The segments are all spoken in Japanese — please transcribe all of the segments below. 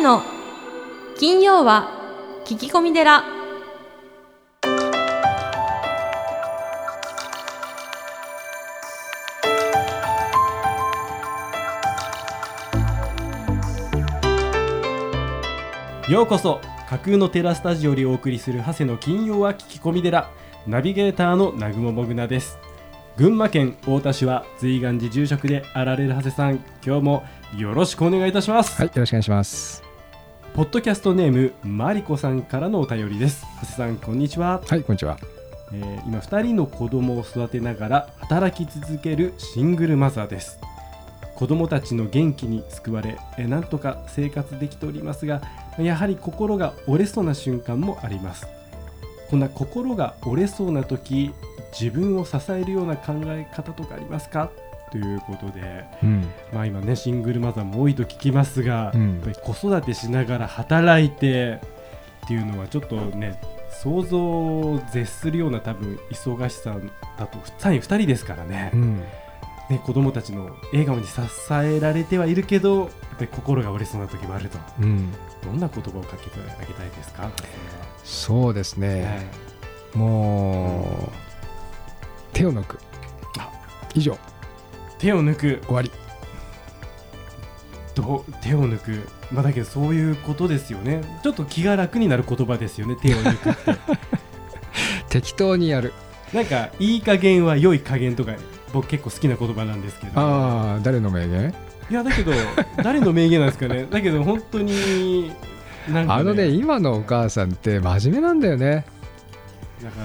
長の金曜は聞き込み寺。ようこそ架空のテラスタジオでお送りする長谷の金曜は聞き込み寺。ナビゲーターの南雲もぐなです。群馬県太田市は随願寺住職であられる長谷さん。今日もよろしくお願いいたします、はい、よろしくお願いします。ポッドキャストネームマリコさんからのお便りです。長谷さんこんにちは、はい、こんにちは。えー今2人の子供を育てながら働き続けるシングルマザーです。子供たちの元気に救われ、えーなんとか生活できておりますがやはり心が折れそうな瞬間もあります。こんな心が折れそうな時自分を支えるような考え方とかありますか？ということで、うん、まあ、今ねシングルマザーも多いと聞きますが、うん。やっぱり子育てしながら働いてっていうのはちょっとね想像を絶するような多分忙しさだとさらに2人ですからね,、うん、ね子供たちの笑顔に支えられてはいるけどやっぱり心が折れそうな時もあると。うん、どんな言葉をかけてあげたいですか、そうですね。はい。もう、手を抜く。あ。以上、手を抜く。終わり。どう手を抜く。まあだけどそういうことですよね。ちょっと気が楽になる言葉ですよね手を抜くって。適当にやる。なんかいい加減は良い加減とか僕結構好きな言葉なんですけど。ああ、誰の名言？いやだけど誰の名言なんですかね。だけど本当になんか、あのね、今のお母さんって真面目なんだよね。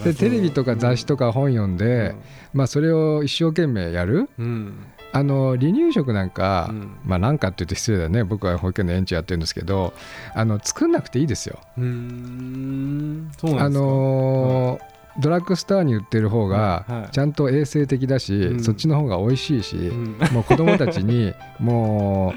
で、テレビとか雑誌とかか本読んで、まあ、それを一生懸命やる。うん、あの離乳食なんか、うん。まあなんかって言うと失礼だね。僕は保育園の園長やってるんですけどあの作んなくていいですよ。うーん。そうなあんですか、のードラッグストアに売ってる方はいはい。がちゃんと衛生的だし、うん。そっちの方が美味しいし、うん。もう子供たちに も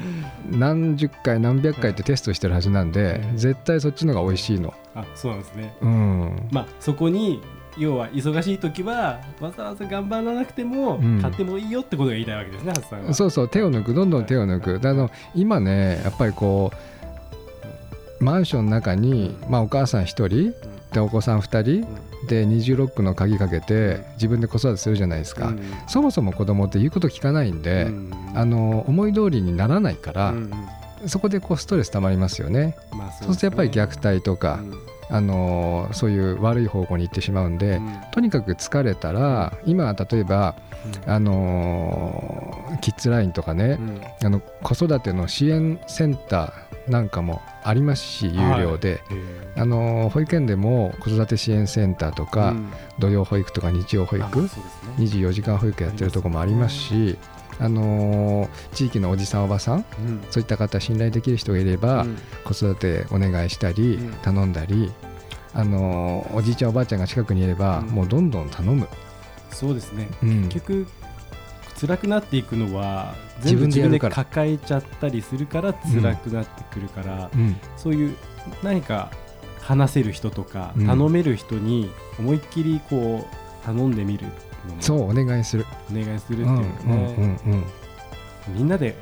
う何十回何百回ってテストしてるはずなんで、うん。絶対そっちの方が美味しいの。あそうなんですね。うん。まあそこに要は忙しい時はわざわざ頑張らなくても、うん。買ってもいいよってことが言いたいわけですね、ハツさんは。そうそう手を抜くどんどん手を抜く。であの今ねやっぱりこうマンションの中に、まあ、お母さん1人でお子さん2人で二重ロックの鍵かけて自分で子育てするじゃないですか、うん。そもそも子供って言うこと聞かないんで、うん。あの思い通りにならないから、うんうんそこでこうストレス溜まりますよね。まあそうするとやっぱり虐待とか、あのそういう悪い方向に行ってしまうんで、とにかく疲れたら今例えば、あのキッズラインとかね、あの子育ての支援センターなんかもありますし有料で、あの保育園でも子育て支援センターとか、土曜保育とか日曜保育、24時間保育やってるとこもありますし、あのー地域のおじさんおばさんそういった方信頼できる人がいれば、子育てお願いしたり、うん。頼んだり、あのーおじいちゃんおばあちゃんが近くにいれば、うん。もうどんどん頼む、そうですね。うん。結局辛くなっていくのは自分で抱えちゃったりするから辛くなってくるから、うん。そういう何か話せる人とか、うん。頼める人に思いっきりこう頼んでみる。のもそうお願いする、お願いするっていううんのね、うんうんうん。みんなで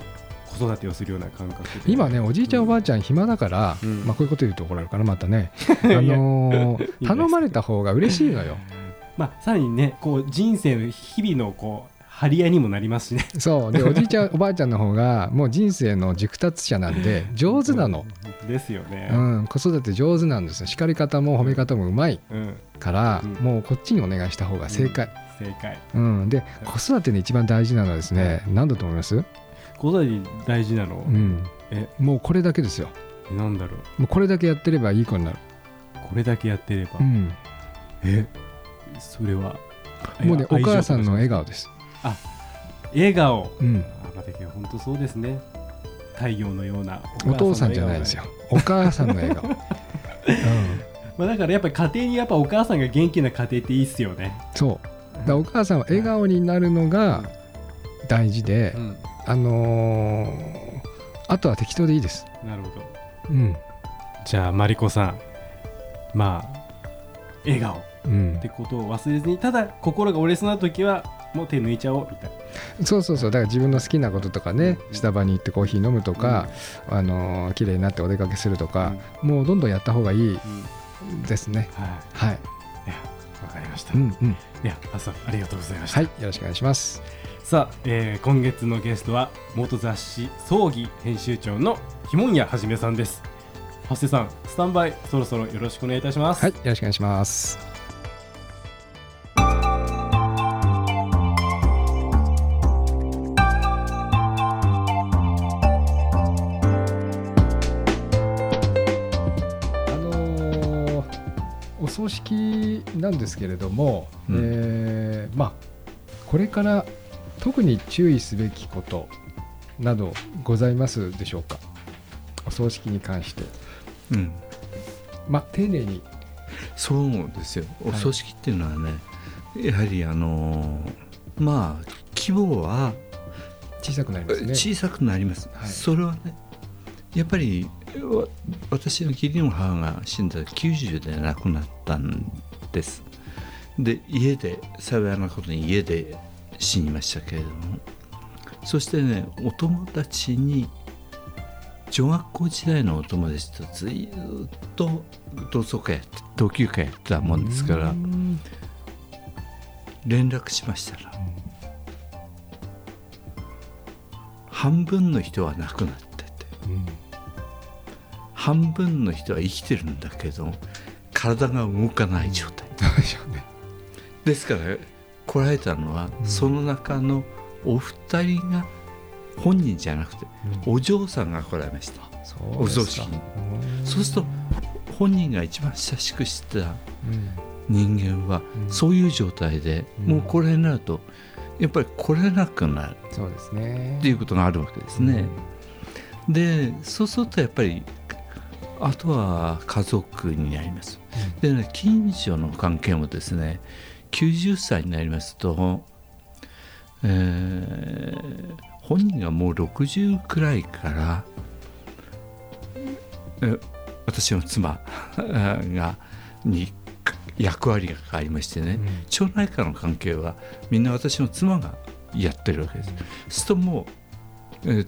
子育てをするような感覚で。今ねおじいちゃんおばあちゃん暇だから、うん。まあ、こういうこと言うと怒られるかなまたね、あのー い頼まれた方が嬉しいのよ。まあさらにねこう人生の日々のこう張り合いにもなりますしね。そう。でおじいちゃんおばあちゃんの方がもう人生の熟達者なんで上手なの、うんですよね。うん、子育て上手なんですよ。叱り方も褒め方もうまいうん、から、うん。もうこっちにお願いした方が正解、正解。うん。で子育てで一番大事なのはですね何だと思います、子育てに大事なの、うん、え？もうこれだけですよ。なんだろう？もうこれだけやってればいい子になる、これだけやってれば、うん、え？それはもうねお母さんの笑顔です、笑顔。うん、あ本当そうですね。太陽のようなお父さんじゃないですよ。お母さんの笑顔、うん、まあだからやっぱり家庭にやっぱお母さんが元気な家庭っていいっすよね。そうお母さんは笑顔になるのが大事で、うん。あのーあとは適当でいいです、なるほど。うん。じゃあマリコさん。まあ笑顔。っうん。てことを忘れずにただ心が折れそうな時はもう手抜いちゃおうみたいな。そうそうそう。だから自分の好きなこととかねスタバに行ってコーヒー飲むとか、あの綺麗になってお出かけするとか、もうどんどんやった方がいいですね、はい、はいわかりました、いうんうん。や朝ありがとうございました、はいよろしくお願いします。さあ、えー今月のゲストは元雑誌葬儀編集長のひもんやはじめさんです。長谷さんスタンバイそろそろよろしくお願いいたします。はいよろしくお願いします葬式なんですけれども、うん。えーまあこれから特に注意すべきことなどございますでしょうか？お葬式に関して。うん、まあ丁寧に。そうですよ。おはい。葬式っていうのはね、やはりあのーまあ規模は小さくなりますね。小さくなります、はい。それはねやっぱりわ私の義理の母が死んだ90で亡くなったんです。で家で幸いなことに家で死にましたけれども。そしてねお友達に女学校時代のお友達とずいっと同窓会やって同級会やってたもんですからうん。連絡しましたら半分の人は亡くなってて。うん半分の人は生きてるんだけど体が動かない状態。ですから来られたのは、うん。その中のお二人が本人じゃなくてお嬢さんが来られました。そうお葬式に。そうすると本人が一番親しくしてた人間は、うん。そういう状態で、うん。もうこれになるとやっぱり来れなくなる。そうですね。っていうことがあるわけですね。でそうするとやっぱりあとは家族になります。でね近所の関係もですね90歳になりますと、えー本人がもう60くらいからえ私の妻がに役割が変わりましてね、町内会の関係はみんな私の妻がやってるわけです。するともう、え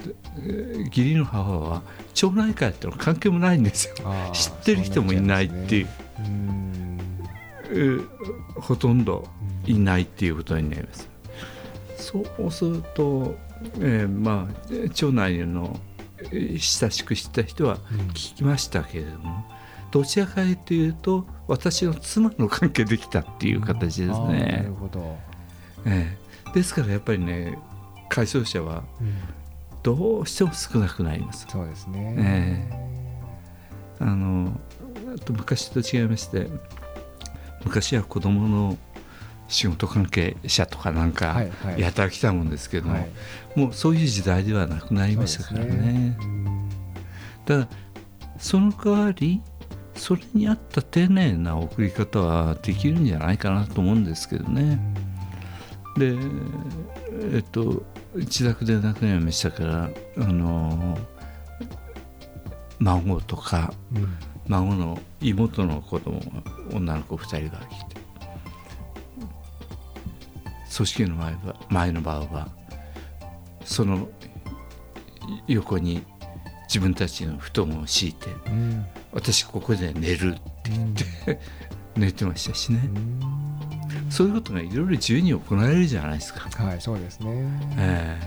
義理の母は町内会ってのは関係もないんですよ。知ってる人もいないっていうねほとんどいないっていうことになります。そうすると、えーまあ町内のえー親しく知った人はうん聞きましたけれども、どちらかというと私の妻の関係できたっていう形ですあーなねる。ほどええですからやっぱりね回想者はうんどうしても少なくなります。そうですね。えあのあと昔と違いまして昔は子供の仕事関係者とかなんかはいはい。やたら来たもんですけども、はい。もうそういう時代ではなくなりましたからね。そうですうん。ただその代わりそれに合った丁寧な送り方はできるんじゃないかなと思うんですけどね。でえっと自宅で亡くなりましたからあの孫とかうん。孫の妹の子供女の子2人が来て組織の前は前の場はその横に自分たちの布団を敷いてうん。私ここで寝るうん。寝てましたしね。うんそういうことがいろいろ自由に行われるじゃないですか。はいそうですね。え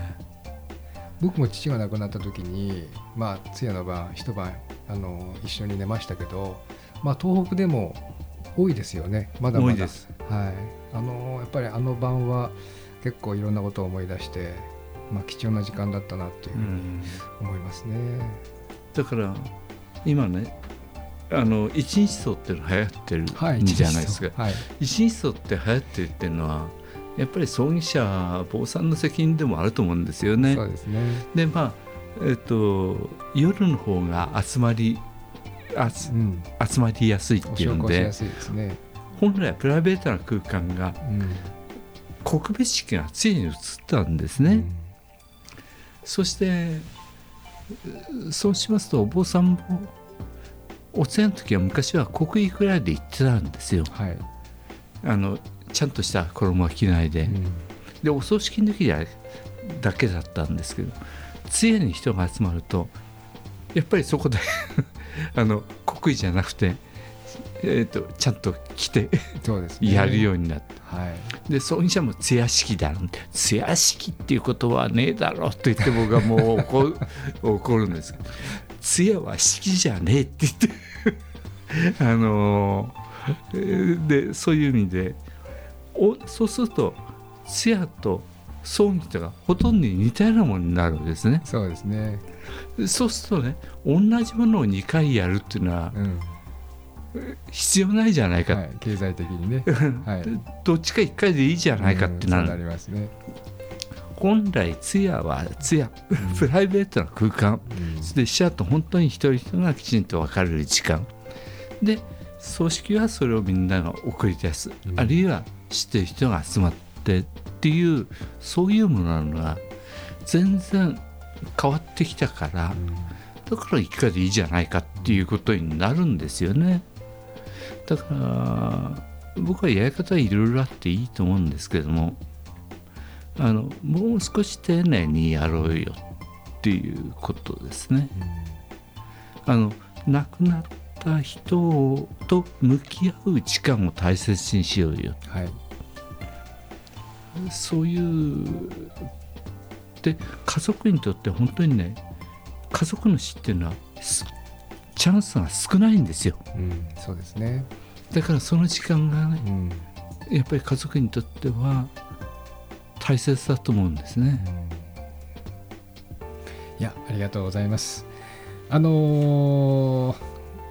僕も父が亡くなった時にまあ通夜の晩一晩あの一緒に寝ましたけどまあ東北でも多いですよね。まだまだ。多いです。はい。あのやっぱりあの晩は結構いろんなことを思い出してまあ貴重な時間だったなっていうえふうに思いますね、だから今ねあの一日葬っていうの流行ってるはいんじゃないですか。はい一日葬って流行ってるっていうのはやっぱり葬儀者坊さんの責任でもあると思うんですよね。そう。ですね。でまあえっと夜の方が集まりあつうん。集まりやすいっおていうんでね。本来はプライベートな空間がうん。告別式がついに移ったんですね。そしてうそうしますとお坊さんもお通夜の時は昔は国技くらいで行ってたんですよ。はい、あのちゃんとした衣は着ないで、うん。でお葬式の時はだけだったんですけど通夜に人が集まるとやっぱりそこで あの国威じゃなくて、えーと、ちゃんと来てね、やるようになって、はい、で葬儀社も通夜式だ通夜式っていうことはねえだろと言って僕はもう怒る 怒るんです通夜は式じゃねえって言ってあのー、でそういう意味でおそうすると通夜と葬儀とかほとんど似たようなものになるんですね。そうですねそうするとね同じものを2回やるっていうのは、うん、必要ないじゃないか、はい、経済的にね、はい、どっちか1回でいいじゃないかってなる、うん、なりますね本来通夜は通夜、プライベートな空間、うん、で死者と本当に一人一人がきちんと分かれる時間。で葬式はそれをみんなが送り出す、あるいは知ってる人が集まってっていうそういうものなのが全然変わってきたから、だから1回でいいじゃないかっていうことになるんですよね。だから僕はやり方はいろいろあっていいと思うんですけどもあのもう少し丁寧にやろうよっていうことですね。あの亡くなった人と向き合う時間を大切にしようよ、はい、そういうで家族にとって本当にね家族の死っていうのはチャンスが少ないんですよ、うん、そうですね。だからその時間がね、うん、やっぱり家族にとっては大切だと思うんですね、うん、いやありがとうございます。あのー、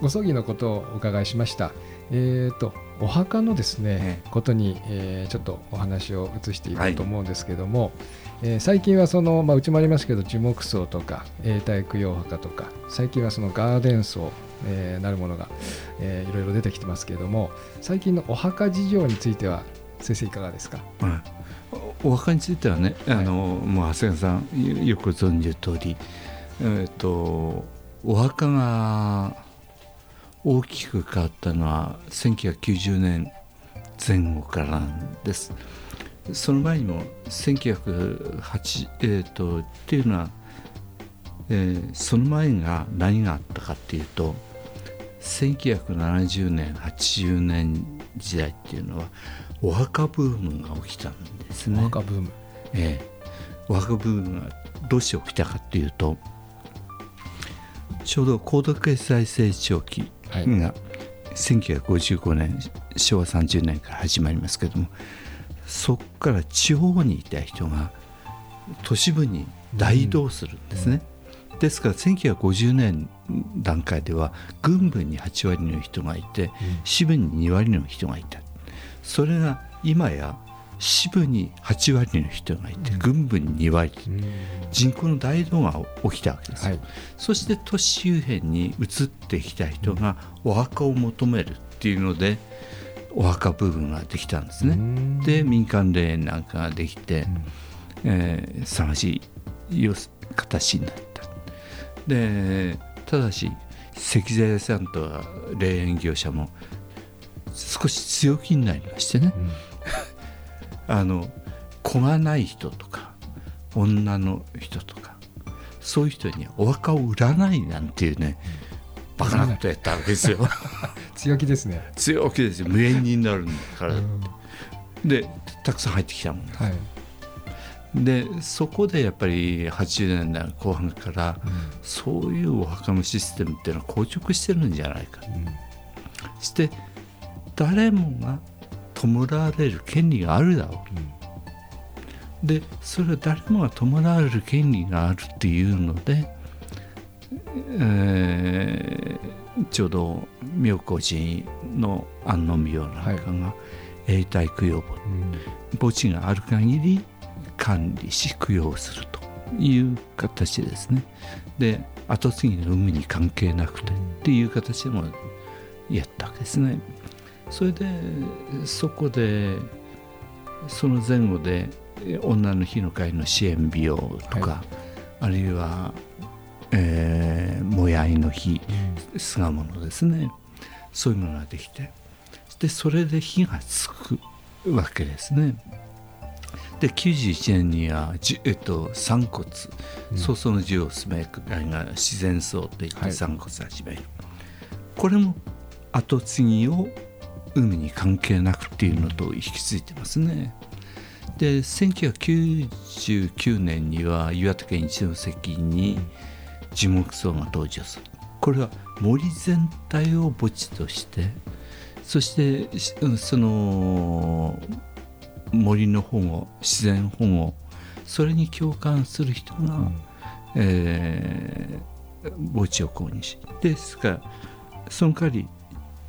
ご葬儀のことをお伺いしました。えーと、お墓のですね、ことに、えー、ちょっとお話を移していこうと思うんですけども、はい、えー、最近はその、まあ、うちもありますけど樹木葬とか永代供養墓とか最近はそのガーデン葬、えー、なるものが、えー、いろいろ出てきてますけれども最近のお墓事情については先生いかがですか、うん、お墓についてはね、はい、あのもう長谷川さんよく存じる通り、えーとお墓が大きく変わったのは1990年前後からなんです。その前にも1908、えーと、っていうのは、えー、その前が何があったかっていうと1970年80年時代っていうのはお墓ブームが起きたんですね。お墓ブーム、ええお墓ブームがどうして起きたかっていうとちょうど高度経済成長期が1955年昭和30年から始まりますけどもそこから地方にいた人が都市部に大移動するんですね。うん、ですから1950年段階では軍部に8割の人がいて支部に2割の人がいた。それが今や支部に8割の人がいて、軍部に2割、人口の大移動が起きたわけです、はい、そして都市周辺に移ってきた人がお墓を求めるっていうのでお墓部分ができたんですね。で民間霊園なんかができて、えー、探しい形になった。でただし石材屋さんと霊園業者も少し強気になりましてね、うん。あの子がない人とか女の人とかそういう人にお墓を売らないなんていうねバカなことやったわけですよ。強気ですね。強気ですよ。無縁になるんだからでたくさん入ってきたもん、はい、でそこでやっぱり80年代後半から、うん、そういうお墓のシステムっていうのは硬直してるんじゃないか、うん、して誰もが弔われる権利があるだろう、うん、でそれは誰もが弔われる権利があるっていうので、えー、ちょうど妙高寺の安納廟なんかが永代供養墓、墓地がある限り管理し供養するという形ですね。で後継ぎの有無に関係なくてっていう形でもやったわけですね。それでそこでその前後で女の日の会の支援美容とか、はい、あるいは、えー、もやいの日、巣鴨のですねそういうものができてでそれで火がつくわけですね。で91年には、えっと、散骨、うん、曹操の字を進めが自然葬といって散骨始める、はい、これも後継ぎを海に関係なくっていうのと引き継いでますね。で1999年には岩手県一関に樹木葬が登場するこれは森全体を墓地としてそしてその森の保護自然保護それに共感する人が、うん、えー、墓地を購入しですからその代わり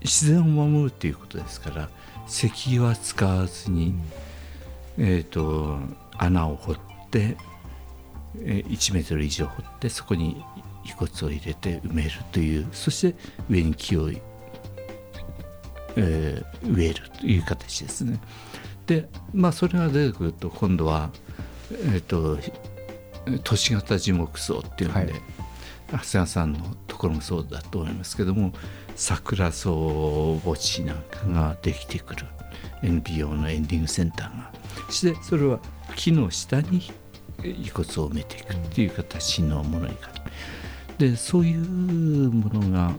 自然を守るということですから石油は使わずに、うん、えーと、穴を掘って、えー、1メートル以上掘ってそこに遺骨を入れて埋めるというそして上に木を、えー、植えるという形ですね。でまあそれが出てくると今度は、えーと、都市型樹木葬っていうんで、はい、長谷川さんのところもそうだと思いますけども桜草墓地なんかができてくる。NPO のエンディングセンターがそしてそれは木の下に遺骨を埋めていくっていう形のものになるでそういうものが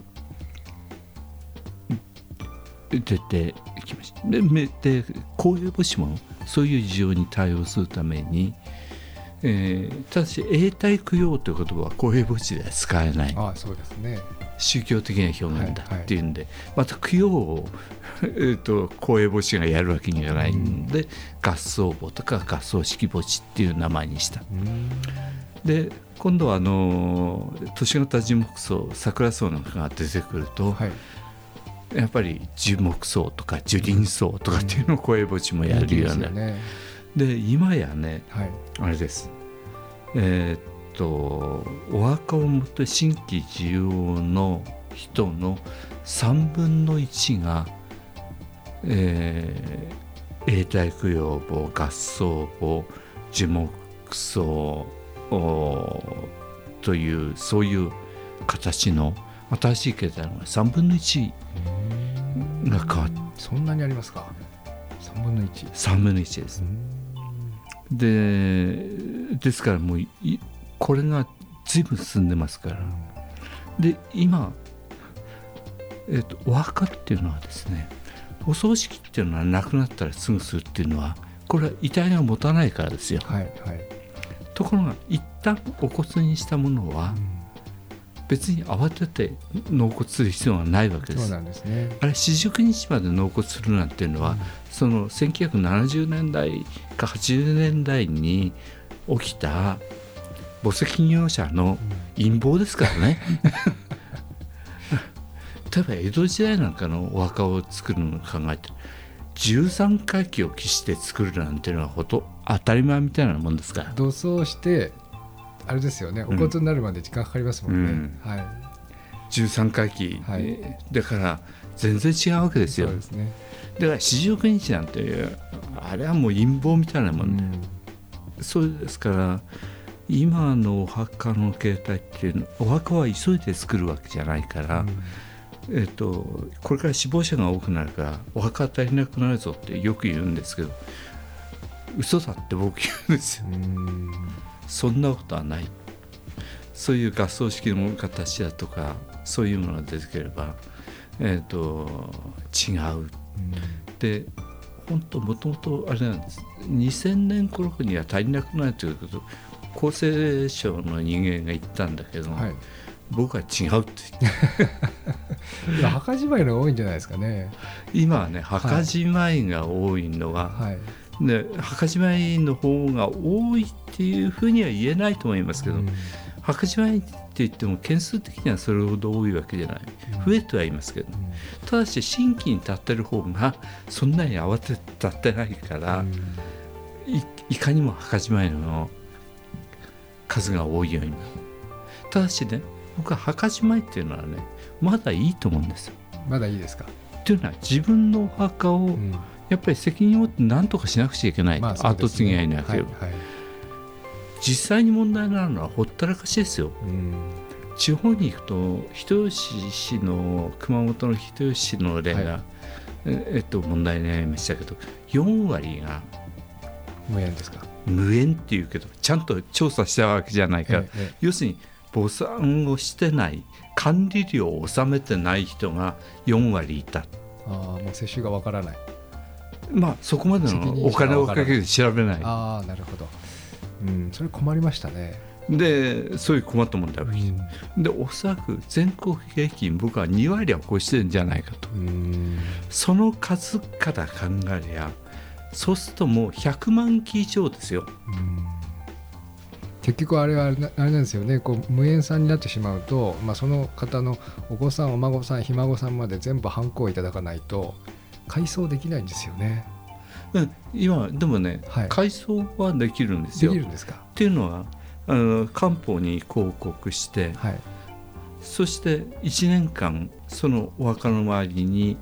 出てきましたでで公営母子もそういう事情に対応するためにえー、ただし永代供養という言葉は公営墓地では使えない。あそうですね。宗教的な表現だっていうんで、はいはい、また供養を、えーと、公営墓地がやるわけにはいかないんで、うん、合葬墓とか合葬式墓地っていう名前にした。で今度はあの都市型樹木葬桜葬なんかが出てくると、はい、やっぱり樹木葬とか樹林葬とかっていうのを公営墓地もやるような、ね、で今やね、はい、あれです。えー、っとお墓を持って新規需要の人の3分の1が、えー、永代供養墓合葬墓樹木葬というそういう形の新しい形態の3分の1が変わってそんなにありますか？3分の13分の1です。でですからもうこれが随分進んでますから。で今、えーと、お墓っていうのはですねお葬式っていうのは亡くなったらすぐするっていうのはこれは遺体が持たないからですよ。はいはい、ところが一旦お骨にしたものは、別に慌てて納骨する必要がないわけです。そうなんですね、あれ四十九日まで納骨するなんていうのは、うん、その1970年代か80年代に起きた墓石業者の陰謀ですからね。例えば江戸時代なんかのお墓を作るのを考えて13回忌を期して作るなんていうのはほと当たり前みたいなもんですから。土葬してあれですよねお骨になるまで時間かかりますもんね、うん、はい、13回忌、はい、だから全然違うわけですよ。そうですね。だから四十九日なんてあれはもう陰謀みたいなもんで、うん、そうですから今のお墓の形態っていうのお墓は急いで作るわけじゃないから、うん。えっと、これから死亡者が多くなるからお墓足りなくなるぞってよく言うんですけど嘘だって僕言うんですよ。そんなことはない。そういう合葬式の形だとかそういうものが出てければ、えーと、違う。で本当もともとあれなんです。2000年頃には足りなくなるということ厚生省の人間が言ったんだけど、はい、僕は違うって今 墓じまいの多いんじゃないですかね。今はね墓じまいが多いのは、はい、で墓じまいの方が多いっていうふうには言えないと思いますけど、うん、墓じまいって言っても件数的にはそれほど多いわけじゃない、うん、増えてはいますけど、うん、ただし新規に立ってる方がそんなに慌てて立ってないから、いいかにも墓じまいの数が多いようになる。ただしね僕は墓じまいっていうのはねまだいいと思うんですよ。まだいいですか？っていうのは自分のお墓を、やっぱり責任を持って何とかしなくちゃいけない、まあね、後継ぎがいなければ、はいはい、実際に問題になるのはほったらかしですよ。地方に行くと人吉市の熊本の人吉市の例が、はい、えっと、問題になりましたけど4割が無縁ですか？無縁っていうけどちゃんと調査したわけじゃないから、えええ要するに母産をしてない管理料を納めてない人が4割いた。ああもう接種がわからない。まあそこまでのお金をかけて調べない。ああなるほど。うんそれ困りましたね、でそういう困った問題が起きてでおそらく全国平均僕は2割は超してるんじゃないかと。うん。その数から考えりゃそうするともう100万機以上ですよ。うん。結局あれはあれなんですよね。こう無縁さんになってしまうと、まあ、その方のお子さんお孫さんひ孫さんまで全部ハンコをいただかないと改装できないんですよね。うん。今でもね、はい。改装はできるんですでよきるんですか？っていうのはあの官報に広告してはい。そして1年間そのお墓の周りに、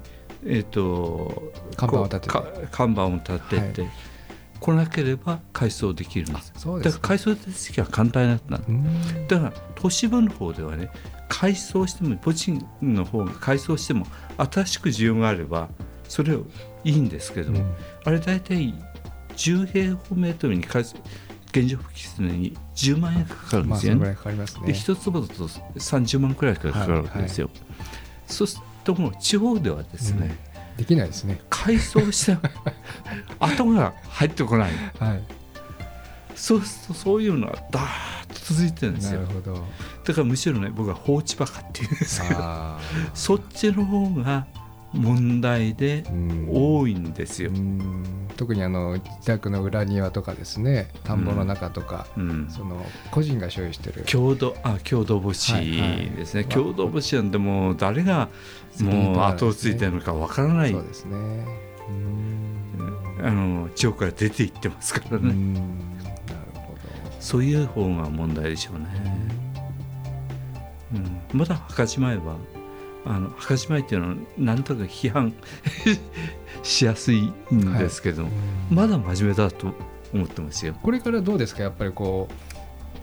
えー、と看板を立てて。看板を立てて、来なければ改装できるんです。そうですか。だから改装手続きは簡単になっただから都市部の方ではね改装しても個人の方が改装しても新しく需要があればそれをいいんですけども、うん。あれ大体10平方メートルに改装現状復帰するのに10万円かかるんですよね。まあかかね。で一坪だと30万くらいかかるわけですよ。そうするともう地方ではですね、できないですね。改装して後 が入ってこない。はい。そうするとそういうのがダーッと続いてるんですよ。なるほど。だからむしろね僕は放置バカっていうんですけどあそっちの方が問題で多いんですよ。う。ん。特にあの自宅の裏庭とかですね田んぼの中とか、うん。その個人が所有してる。郷土あ郷土母子はいはい。ですね、まあ郷土母子なんてもう誰がもう後をついてるのかわからない、そうですね。地方から出ていってますからね、うん。なるほそういう方が問題でしょうね、うん、まだ墓じまいはあの墓じまいっていうのはなんとか批判 しやすいんですけど、ど、まだ真面目だと思ってますよ。これからどうですか？やっぱりこう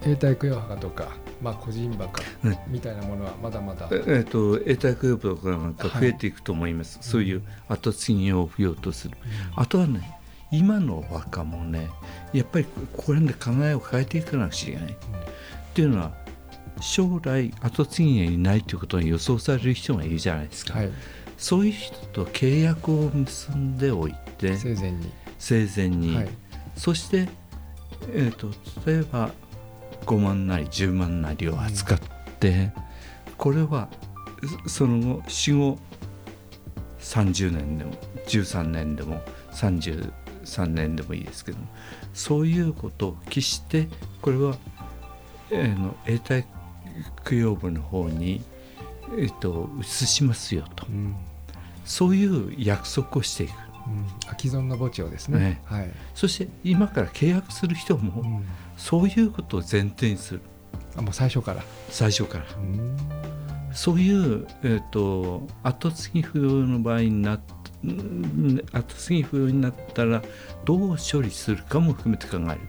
永代供養墓とか、まあ、個人墓みたいなものはまだまだ、ええっと永代供養墓とかなんか増えていくと思います、そういう後継ぎを不要とする、あとはね今の墓もねやっぱりここら辺で考えを変えていかなくちゃいけない、っていうのは将来後継ぎがいないということに予想される人がいるじゃないですか、はい、そういう人と契約を結んでおいて生前に、生前に、はいそして、えー、と例えば5万なり10万なりを扱って、これはその後死後30年でも13年でも33年でもいいですけどもそういうことを期してこれは、えーの永代供養部の方に、えー、と移しますよと。うん。そういう約束をしていく。うん、既存の墓地をですね。ねはい。そして今から契約する人も、うんそういうことを前提にする。あもう最初から、最初から。うん。そういう、えー、と後継ぎ不要の場合になっん後継ぎ不要になったらどう処理するかも含めて考える。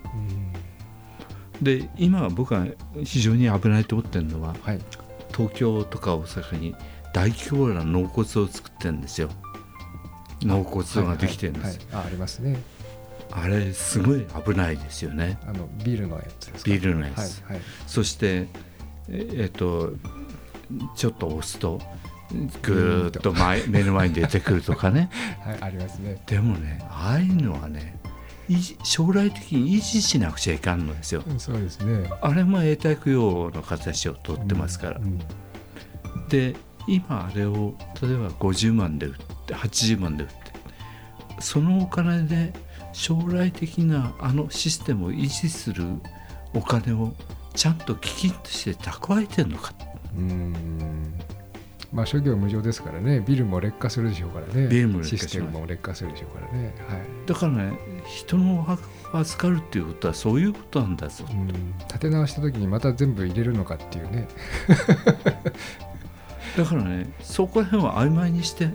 で今僕が非常に危ないと思ってるのははい、東京とか大阪に大規模な納骨を作ってるんですよ。納骨堂ができてるんです、はいはいはい。あありますねあれすごい危ないですよね。あのビルのやつですか？ビルのやつ、はいはい。そしてええっとちょっと押すとぐーっと前目の前に出てくるとかね。はい、ありますね。でもねああいうのはね将来的に維持しなくちゃいかんのですよ。うんそうですね。あれも永代供養の形をとってますから、うんで今あれを例えば50万で売って80万で売ってそのお金で将来的なあのシステムを維持するお金をちゃんと基金として蓄えてるのか。うん。まあ諸行無常ですからね。ビルも劣化するでしょうからね。ビルもシステムも劣化するでしょうからね。はい。だからね人の預かるっていうことはそういうことなんだぞ。うん。立て直した時にまた全部入れるのかっていうね、だからねそこら辺は曖昧にして。はい、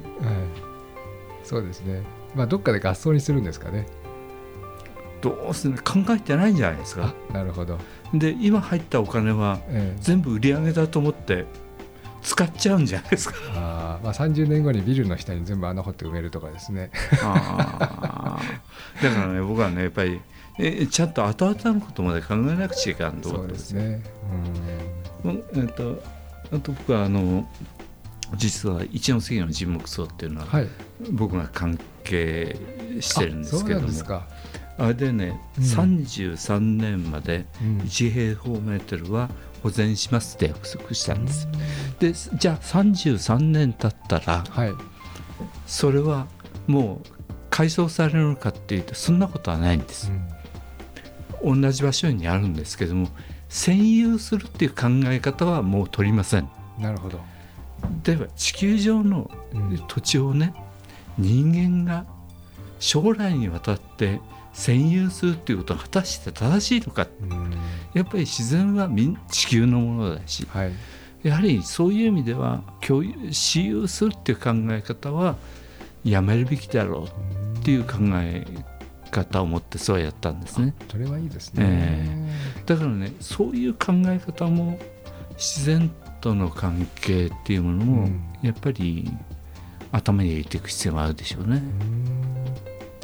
そうですね。まあどっかで合葬にするんですかねどうせね考えてないんじゃないですあかなるほど、で今入ったお金はええ。全部売り上げだと思って使っちゃうんじゃないですか。あーまあ、30年後にビルの下に全部穴掘って埋めるとかですね。あー。だからね僕はねやっぱりえちゃんと後々のことまで考えなくちゃいかんと思そうってですね。うん。えっとあと僕はあの実は一ノ関の人木葬っていうのは、はい。僕が関係してるんですけどもあれでね、うん33年までうん1平方メートルは保全しますって約束したんです。でじゃあ33年経ったらはい。それはもう改装されるのかっていうとそんなことはないんです。同じ場所にあるんですけども占有するっていう考え方はもう取りません。うんなるほど。では地球上のうん土地をね人間が将来にわたって占有するっていうことは果たして正しいのか。うん。やっぱり自然は民地球のものだし。はい。やはりそういう意味では共有私有するっていう考え方はやめるべきだろうっていう考え方を持ってそうやったんですね。それはいいですね。えだからねそういう考え方も自然との関係っていうものもうん。やっぱり頭に入れていく必要があるでしょうね。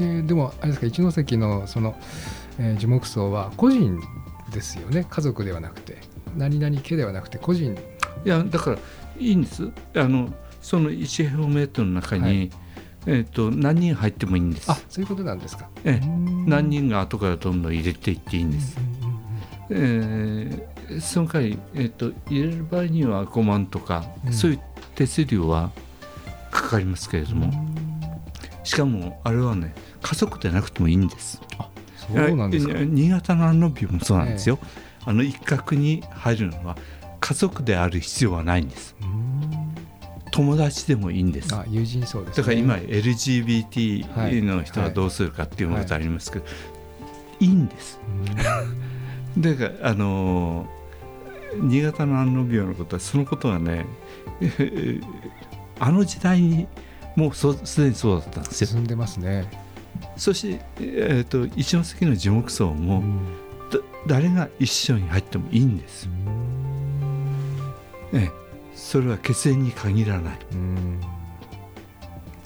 ででもあれですか一関のその、えー樹木葬は個人ですよね家族ではなくて何々家ではなくて個人。いやだからいいんです。あのその1平方メートルの中に、はい。えー、と何人入ってもいいんです。あそういうことなんですか。ええ。うん。何人が後からどんどん入れていっていいんです。えーその代わり、えー、と入れる場合には5万とか、うん。そういう手数料はかかりますけれども、しかもあれはね家族でなくてもいいんです。そうなんですか。新潟の安納病もそうなんですよ。あの一角に入るのは家族である必要はないんです。うん友達でもいいんです。あ友人そうです、ね。だから今はい LGBT の人はどうするかっていうことありますけど、い、いんです。だからあのー新潟の安納病のことはそのことはね あの時代にもうそすでにそうだったんですよ。進んでますね。そして、えー、と一ノ関の樹木葬うも、んだ誰が一緒に入ってもいいんです。ええ、それは血縁に限らない。うん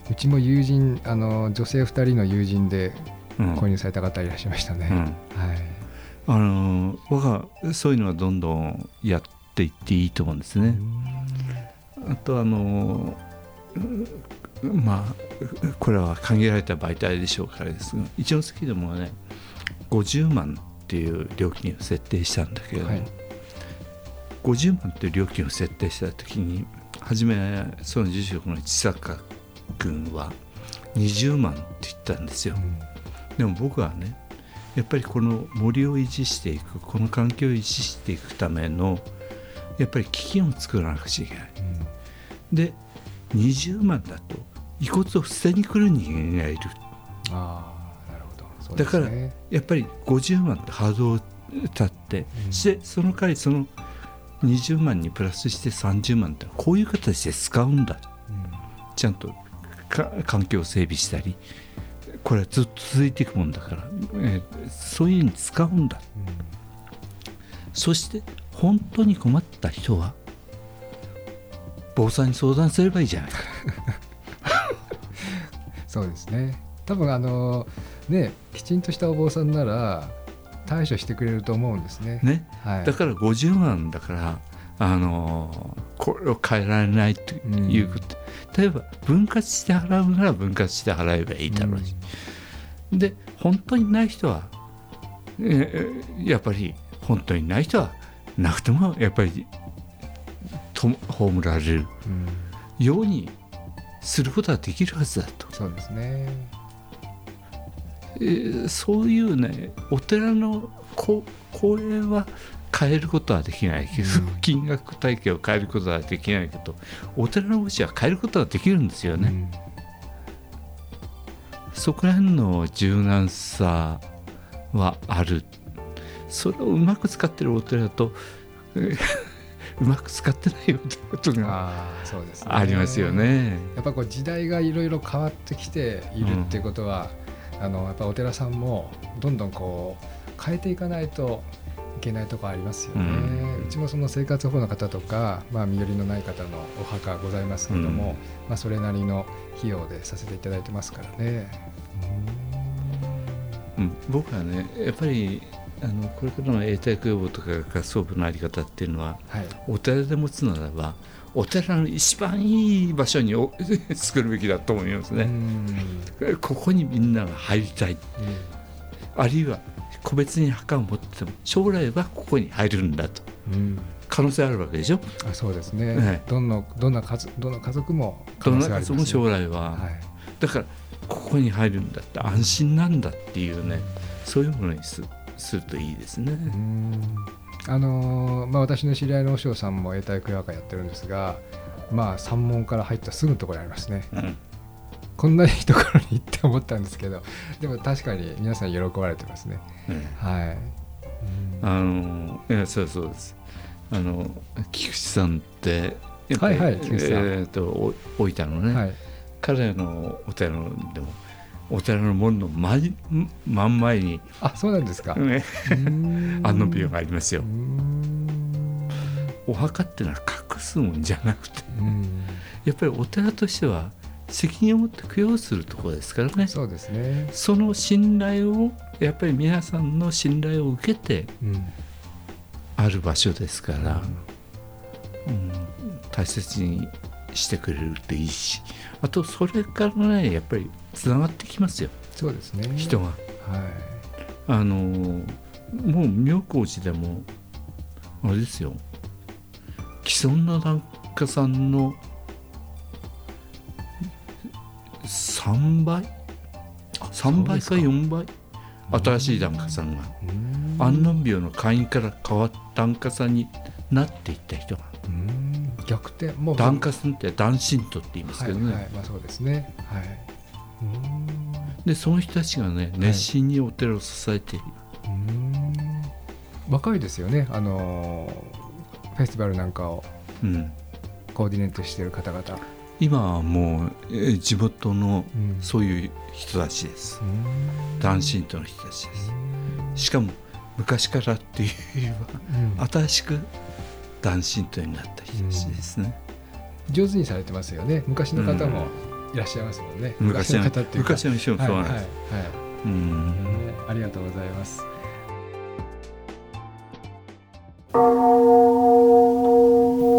うちも友人あの女性2人の友人でうん購入された方いらっしゃいましたね。うんはいあのー僕はそういうのはどんどんやっていっていいと思うんですね。あとあのまあこれは限られた媒体でしょうからですが一ノ関でもね50万っていう料金を設定したんだけれども、はい50万っていう料金を設定した時に初めその住職の千坂君は20万って言ったんですよ。うんでも僕はねやっぱりこの森を維持していくこの環境を維持していくためのやっぱり基金を作らなくちゃいけない。で20万だと遺骨を捨てに来る人間がいる。ああなるほど。そうだからやっぱり50万ってハードルを立って、うん。してその代わりその20万にプラスして30万ってこういう形で使うんだ。ちゃんとか環境を整備したりこれはずっと続いていくもんだから、えーそういうふうに使うんだ。うん。うんそして本当に困った人は坊さんに相談すればいいじゃない。か そうですね。多分あのねきちんとしたお坊さんなら対処してくれると思うんですね。ね。はい、だから50万だからあのーこれを変えられないということ、例えば分割して払うなら分割して払えばいいだろうし、で本当にない人は、えーやっぱり本当にない人はなくてもやっぱりと葬られる。うん。ようにすることはできるはずだと、そうですね。えーそういうねお寺の公公営は変えることはできないけど、うん金額体系を変えることはできないけどお寺の墓地は変えることはできるんですよね。うんそこら辺の柔軟さはあるそれをうまく使ってるお寺とえーうまく使ってないお寺とがありますよ。ね。やっぱこう時代がいろいろ変わってきているっていうことは、あのやっぱお寺さんもどんどんこう変えていかないといけないところありますよね。うんうちもその生活保護の方とか、まあ、身寄りのない方のお墓ございますけども、うんまあ、それなりの費用でさせていただいてますからね。うん、僕はねやっぱりあのこれからの永代供養とか合葬部のあり方っていうのは、はい、お寺で持つならばお寺の一番いい場所に 作るべきだと思いますね。ここにみんなが入りたい、あるいは個別に墓を持ってても将来はここに入るんだと、可能性あるわけでしょ？あそうですね、はい、どのどんな家どの家族もどの家族も将来は、はい、だからここに入るんだって安心なんだっていうね、そういうものにすするといいですね。あのー、まあ、私の知り合いの和尚さんも永代供養会やってるんですが、まあ、山門から入ったすぐのところにありますね、うん、こんないいところに行って思ったんですけどでも確かに皆さん喜ばれてますね、うん、はい、あのいやそうそうです。あの菊池さんってはいはい菊池さん、えーと、大分のね、はい、彼のお寺のでもお寺の門の真真ん前にあそうなんですか、ね、安納病がありますよ。お墓っていうのは隠すもんじゃなくてやっぱりお寺としては責任を持って供養するところですからね。そうですね。その信頼をやっぱり皆さんの信頼を受けて、ある場所ですから、うん、大切にしてくれるっていいしあとそれからねやっぱりつながってきますよ。そうですね。人が。はい、あのもう妙高寺でもあれですよ。既存の檀家さんの3倍？3倍か4倍？新しい檀家さんが。安南病の会員から変わった檀家さんになっていった人が逆転もう檀家さんって檀神徒って言いますけどね、はいはい、まあ、そうですね。はい。でその人たちがね熱心にお寺を支えている、はい、若いですよね。あのフェスティバルなんかを。コーディネートしている方々、今はもう、え地元のそういう人たちです、男子との人たちです。しかも昔からっていうよりは、新しく男子とになった人たちですね、上手にされてますよね。昔の方もいらっしゃいますもんね、昔の方っていう昔の人もそうなんです、はいはいうん、ありがとうございます。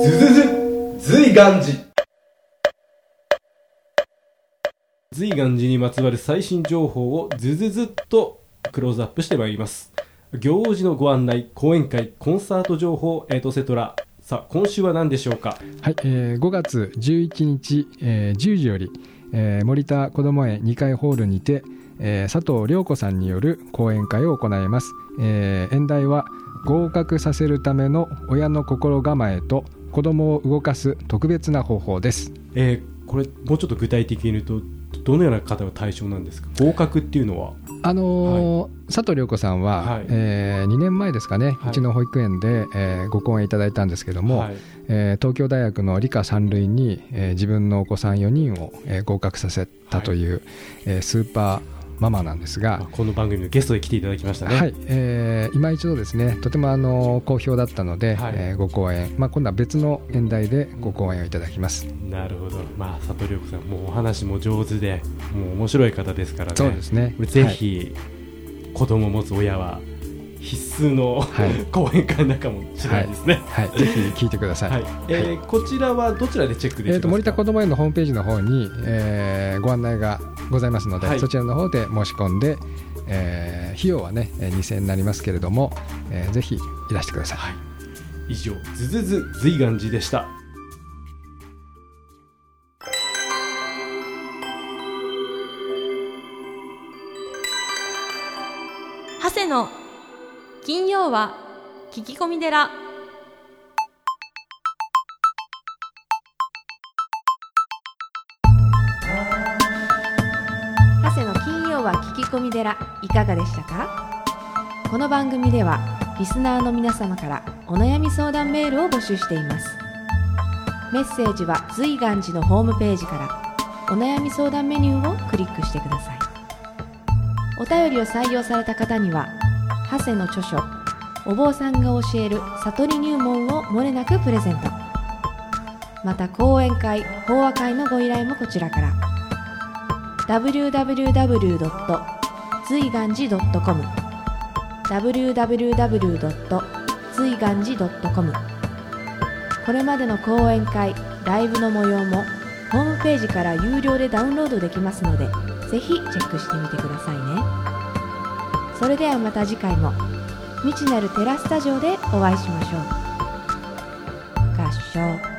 ずずず随願寺随願寺にまつわる最新情報をずずずっとクローズアップしてまいります行事のご案内講演会コンサート情報エトセトラさあ今週は何でしょうか？はい、えー、5月11日、えー、10時より、えー、森田こども園2階ホールにて、えー、佐藤涼子さんによる講演会を行います、えー、演題は合格させるための親の心構えと子供を動かす特別な方法です、えー、これもうちょっと具体的に言うとどのような方が対象なんですか？合格っていうのは。あのーはい、佐藤涼子さんは、はい、えー、2年前ですかね、はい、うちの保育園で、えー、ご講演いただいたんですけども、はい、えー、東京大学の理科三類に、えー、自分のお子さん4人を、えー、合格させたという、はい、えー、スーパーママなんですがこの番組のゲストで来ていただきましたね、はい。えー、今一度ですねとてもあの好評だったので、はい、えー、ご講演、まあ、今度は別の演題でご講演をいただきます。なるほど、まあ、佐藤涼子さんもうお話も上手でもう面白い方ですからね。そうですね。ぜひ、はい、子供を持つ親は必須の、はい、講演会なんかもしれないですね、はい、はい、ぜひ聞いてください、はい。えー、こちらはどちらでチェックできますか、えーと、森田こども園のホームページの方に、えー、ご案内がございますので、そちらの方で申し込んで、えー、費用はね2000円になりますけれども、えー、ぜひいらしてください、以上ずずず随願寺でした。長谷の金曜は聞き込み寺。長谷の金曜は聞き込み寺。いかがでしたか？この番組ではリスナーの皆様からお悩み相談メールを募集しています。メッセージは随願寺のホームページからお悩み相談メニューをクリックしてください。お便りを採用された方には長谷の著書お坊さんが教える悟り入門をもれなくプレゼントまた講演会法話会のご依頼もこちらから www. 随願寺 .com www. 随願寺 .com これまでの講演会ライブの模様もホームページから有料でダウンロードできますのでぜひチェックしてみてくださいねそれではまた次回も。未知なるテラスタジオでお会いしましょう。合唱。